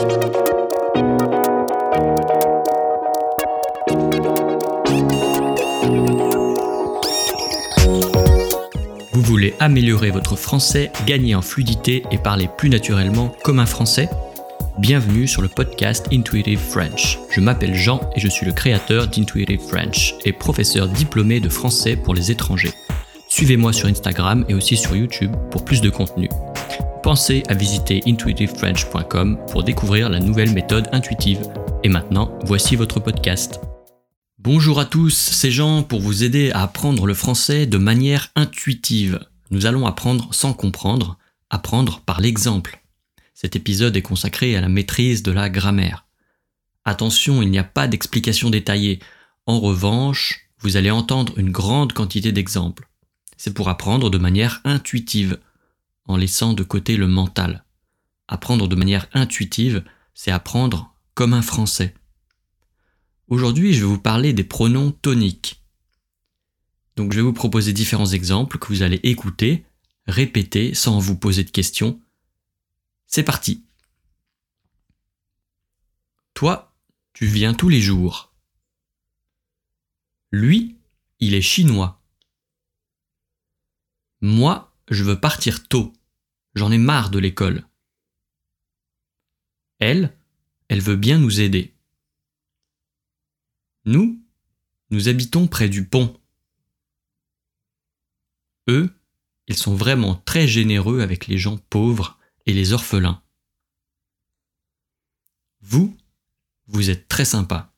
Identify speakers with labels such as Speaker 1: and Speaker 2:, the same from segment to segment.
Speaker 1: Vous voulez améliorer votre français, gagner en fluidité et parler plus naturellement comme un français? Bienvenue sur le podcast Intuitive French. Je m'appelle Jean et je suis le créateur d'Intuitive French et professeur diplômé de français pour les étrangers. Suivez-moi sur Instagram et aussi sur YouTube pour plus de contenu. Pensez à visiter intuitivefrench.com pour découvrir la nouvelle méthode intuitive. Et maintenant, voici votre podcast. Bonjour à tous, c'est Jean pour vous aider à apprendre le français de manière intuitive. Nous allons apprendre sans comprendre, apprendre par l'exemple. Cet épisode est consacré à la maîtrise de la grammaire. Attention, il n'y a pas d'explication détaillée. En revanche, vous allez entendre une grande quantité d'exemples. C'est pour apprendre de manière intuitive, en laissant de côté le mental. Apprendre de manière intuitive, c'est apprendre comme un français. Aujourd'hui, je vais vous parler des pronoms toniques. Donc je vais vous proposer différents exemples que vous allez écouter, répéter sans vous poser de questions. C'est parti. Toi, tu viens tous les jours. Lui, il est chinois. Moi, je veux partir tôt. J'en ai marre de l'école. Elle, elle veut bien nous aider. Nous, nous habitons près du pont. Eux, ils sont vraiment très généreux avec les gens pauvres et les orphelins. Vous, vous êtes très sympa.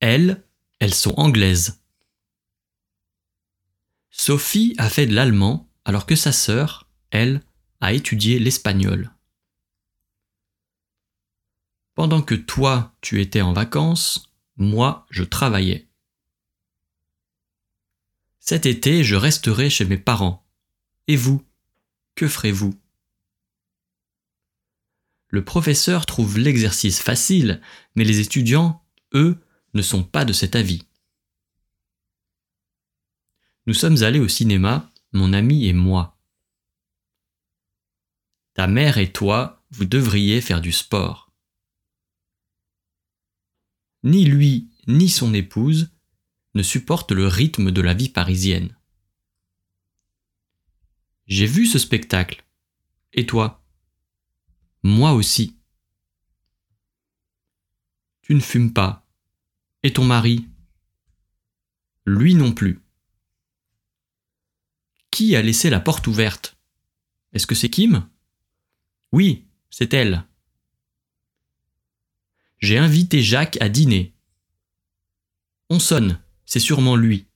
Speaker 1: Elles, elles sont anglaises. Sophie a fait de l'allemand alors que sa sœur, elle, a étudié l'espagnol. Pendant que toi, tu étais en vacances, moi, je travaillais. Cet été, je resterai chez mes parents. Et vous, que ferez-vous? Le professeur trouve l'exercice facile, mais les étudiants, eux, ne sont pas de cet avis. Nous sommes allés au cinéma, mon ami et moi. Ta mère et toi, vous devriez faire du sport ni lui ni son épouse ne supportent le rythme de la vie parisienne. J'ai vu ce spectacle. Et toi? Moi aussi. Tu ne fumes pas. Et ton mari? Lui non plus. Qui a laissé la porte ouverte? Est-ce que c'est Kim? Oui, c'est elle. J'ai invité Jacques à dîner. On sonne, c'est sûrement lui.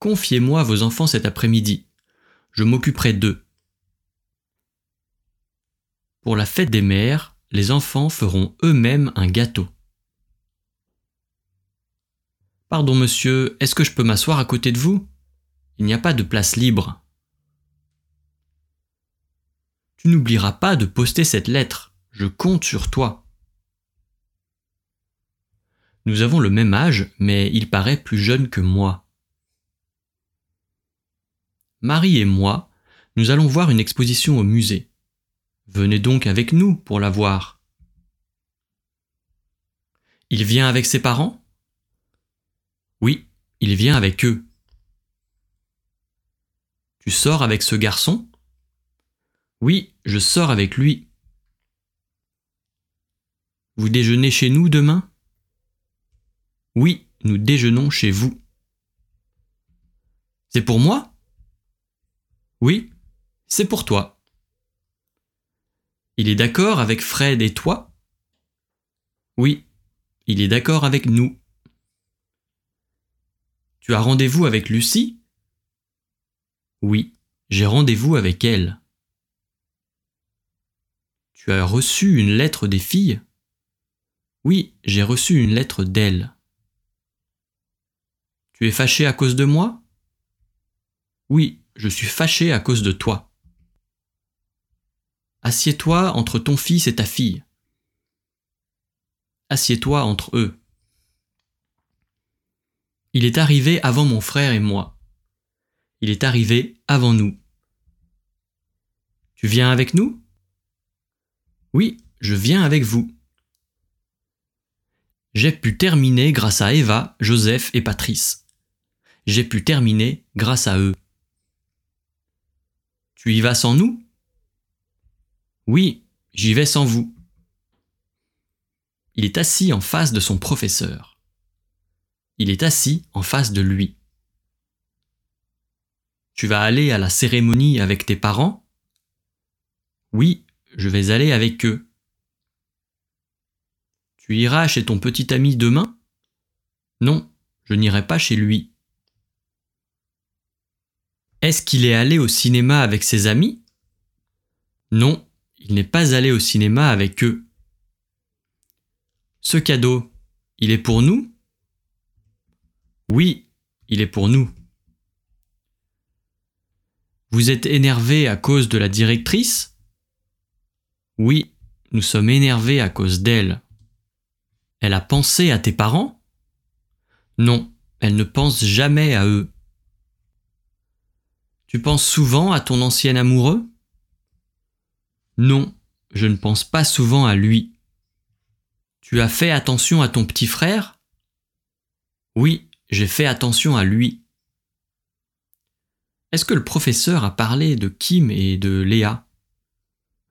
Speaker 1: Confiez-moi vos enfants cet après-midi. Je m'occuperai d'eux. Pour la fête des mères, les enfants feront eux-mêmes un gâteau. Pardon monsieur, est-ce que je peux m'asseoir à côté de vous? Il n'y a pas de place libre. Tu n'oublieras pas de poster cette lettre. Je compte sur toi. Nous avons le même âge, mais il paraît plus jeune que moi. Marie et moi, nous allons voir une exposition au musée. Venez donc avec nous pour la voir. Il vient avec ses parents? Oui, il vient avec eux. Tu sors avec ce garçon? Oui, je sors avec lui. Vous déjeunez chez nous demain? Oui, nous déjeunons chez vous. C'est pour moi? Oui, c'est pour toi. Il est d'accord avec Fred et toi? Oui, il est d'accord avec nous. Tu as rendez-vous avec Lucie? Oui, j'ai rendez-vous avec elle. Tu as reçu une lettre des filles? Oui, j'ai reçu une lettre d'elle. Tu es fâché à cause de moi? Oui, je suis fâché à cause de toi. Assieds-toi entre ton fils et ta fille. Assieds-toi entre eux. Il est arrivé avant mon frère et moi. Il est arrivé avant nous. Tu viens avec nous? Oui, je viens avec vous. J'ai pu terminer grâce à Eva, Joseph et Patrice. J'ai pu terminer grâce à eux. Tu y vas sans nous? Oui, j'y vais sans vous. Il est assis en face de son professeur. Il est assis en face de lui. Tu vas aller à la cérémonie avec tes parents? Oui, je vais aller avec eux. Tu iras chez ton petit ami demain? Non, je n'irai pas chez lui. Est-ce qu'il est allé au cinéma avec ses amis? Non, il n'est pas allé au cinéma avec eux. Ce cadeau, il est pour nous? Oui, il est pour nous. Vous êtes énervé à cause de la directrice? Oui, nous sommes énervés à cause d'elle. Elle a pensé à tes parents? Non, elle ne pense jamais à eux. Tu penses souvent à ton ancien amoureux? Non, je ne pense pas souvent à lui. Tu as fait attention à ton petit frère? Oui, j'ai fait attention à lui. Est-ce que le professeur a parlé de Kim et de Léa?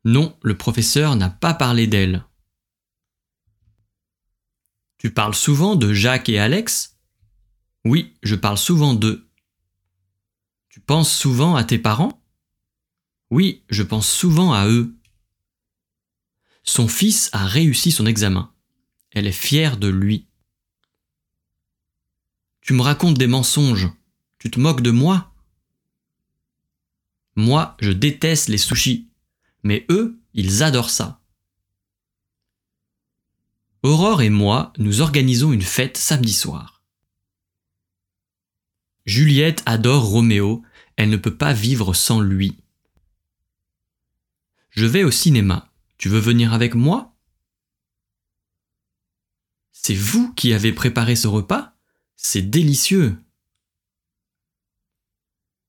Speaker 1: Non, le professeur n'a pas parlé d'elle. Tu parles souvent de Jacques et Alex? Oui, je parle souvent d'eux. Tu penses souvent à tes parents? Oui, je pense souvent à eux. Son fils a réussi son examen. Elle est fière de lui. Tu me racontes des mensonges. Tu te moques de moi? Moi, je déteste les sushis. Mais eux, ils adorent ça. Aurore et moi, nous organisons une fête samedi soir. Juliette adore Roméo, elle ne peut pas vivre sans lui. Je vais au cinéma. Tu veux venir avec moi? C'est vous qui avez préparé ce repas? C'est délicieux.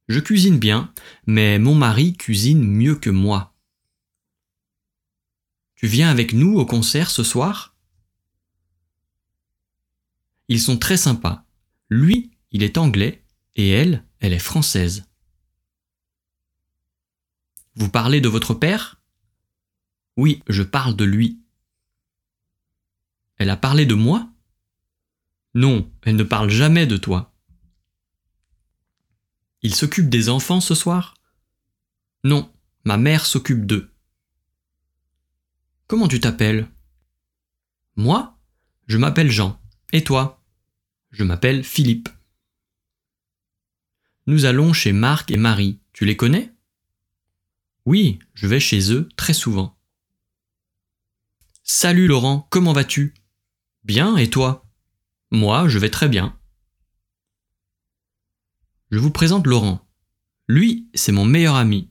Speaker 1: Je cuisine bien, mais mon mari cuisine mieux que moi. Tu viens avec nous au concert ce soir? Ils sont très sympas. Lui, il est anglais, et elle, elle est française. Vous parlez de votre père? Oui, je parle de lui. Elle a parlé de moi? Non, elle ne parle jamais de toi. Il s'occupe des enfants ce soir? Non, ma mère s'occupe d'eux. Comment tu t'appelles? Moi? Je m'appelle Jean. Et toi? Je m'appelle Philippe. Nous allons chez Marc et Marie. Tu les connais? Oui, je vais chez eux très souvent. Salut Laurent, comment vas-tu? Bien, et toi? Moi, je vais très bien. Je vous présente Laurent. Lui, c'est mon meilleur ami.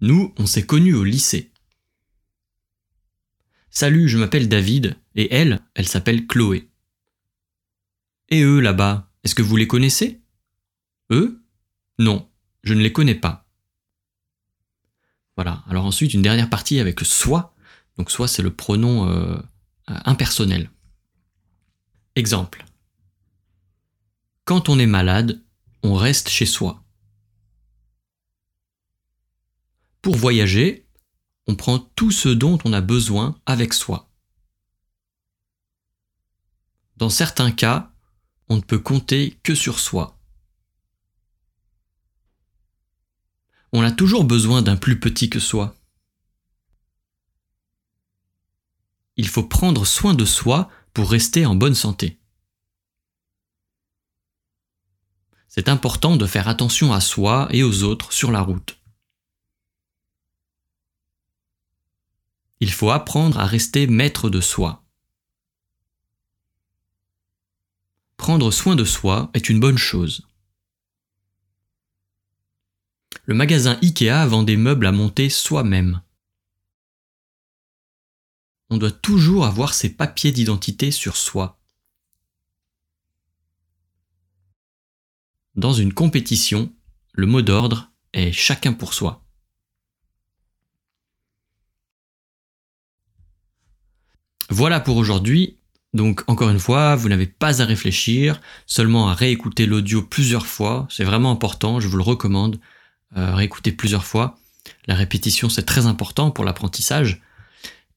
Speaker 1: Nous, on s'est connus au lycée. Salut, je m'appelle David, et elle, elle s'appelle Chloé. Et eux là-bas, est-ce que vous les connaissez? Eux? Non, je ne les connais pas. Voilà, alors ensuite une dernière partie avec soi. Donc soi c'est le pronom euh, impersonnel. Exemple. Quand on est malade, on reste chez soi. Pour voyager, on prend tout ce dont on a besoin avec soi. Dans certains cas, on ne peut compter que sur soi. On a toujours besoin d'un plus petit que soi. il faut prendre soin de soi pour rester en bonne santé. C'est important de faire attention à soi et aux autres sur la route. Il faut apprendre à rester maître de soi. Prendre soin de soi est une bonne chose. Le magasin IKEA vend des meubles à monter soi-même on doit toujours avoir ses papiers d'identité sur soi. Dans une compétition, le mot d'ordre est chacun pour soi. Voilà pour aujourd'hui. Donc encore une fois, vous n'avez pas à réfléchir, seulement à réécouter l'audio plusieurs fois. C'est vraiment important, je vous le recommande. Euh, plusieurs fois. La répétition, c'est très important pour l'apprentissage.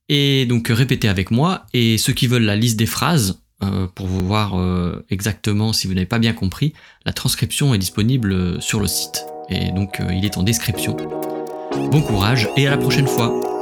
Speaker 1: Et donc répétez avec moi. Et ceux qui veulent la liste des phrases, euh, pour vous voir euh, exactement si vous n'avez pas bien compris, la transcription est disponible sur le site. Et donc il est en description. Bon courage et à la prochaine fois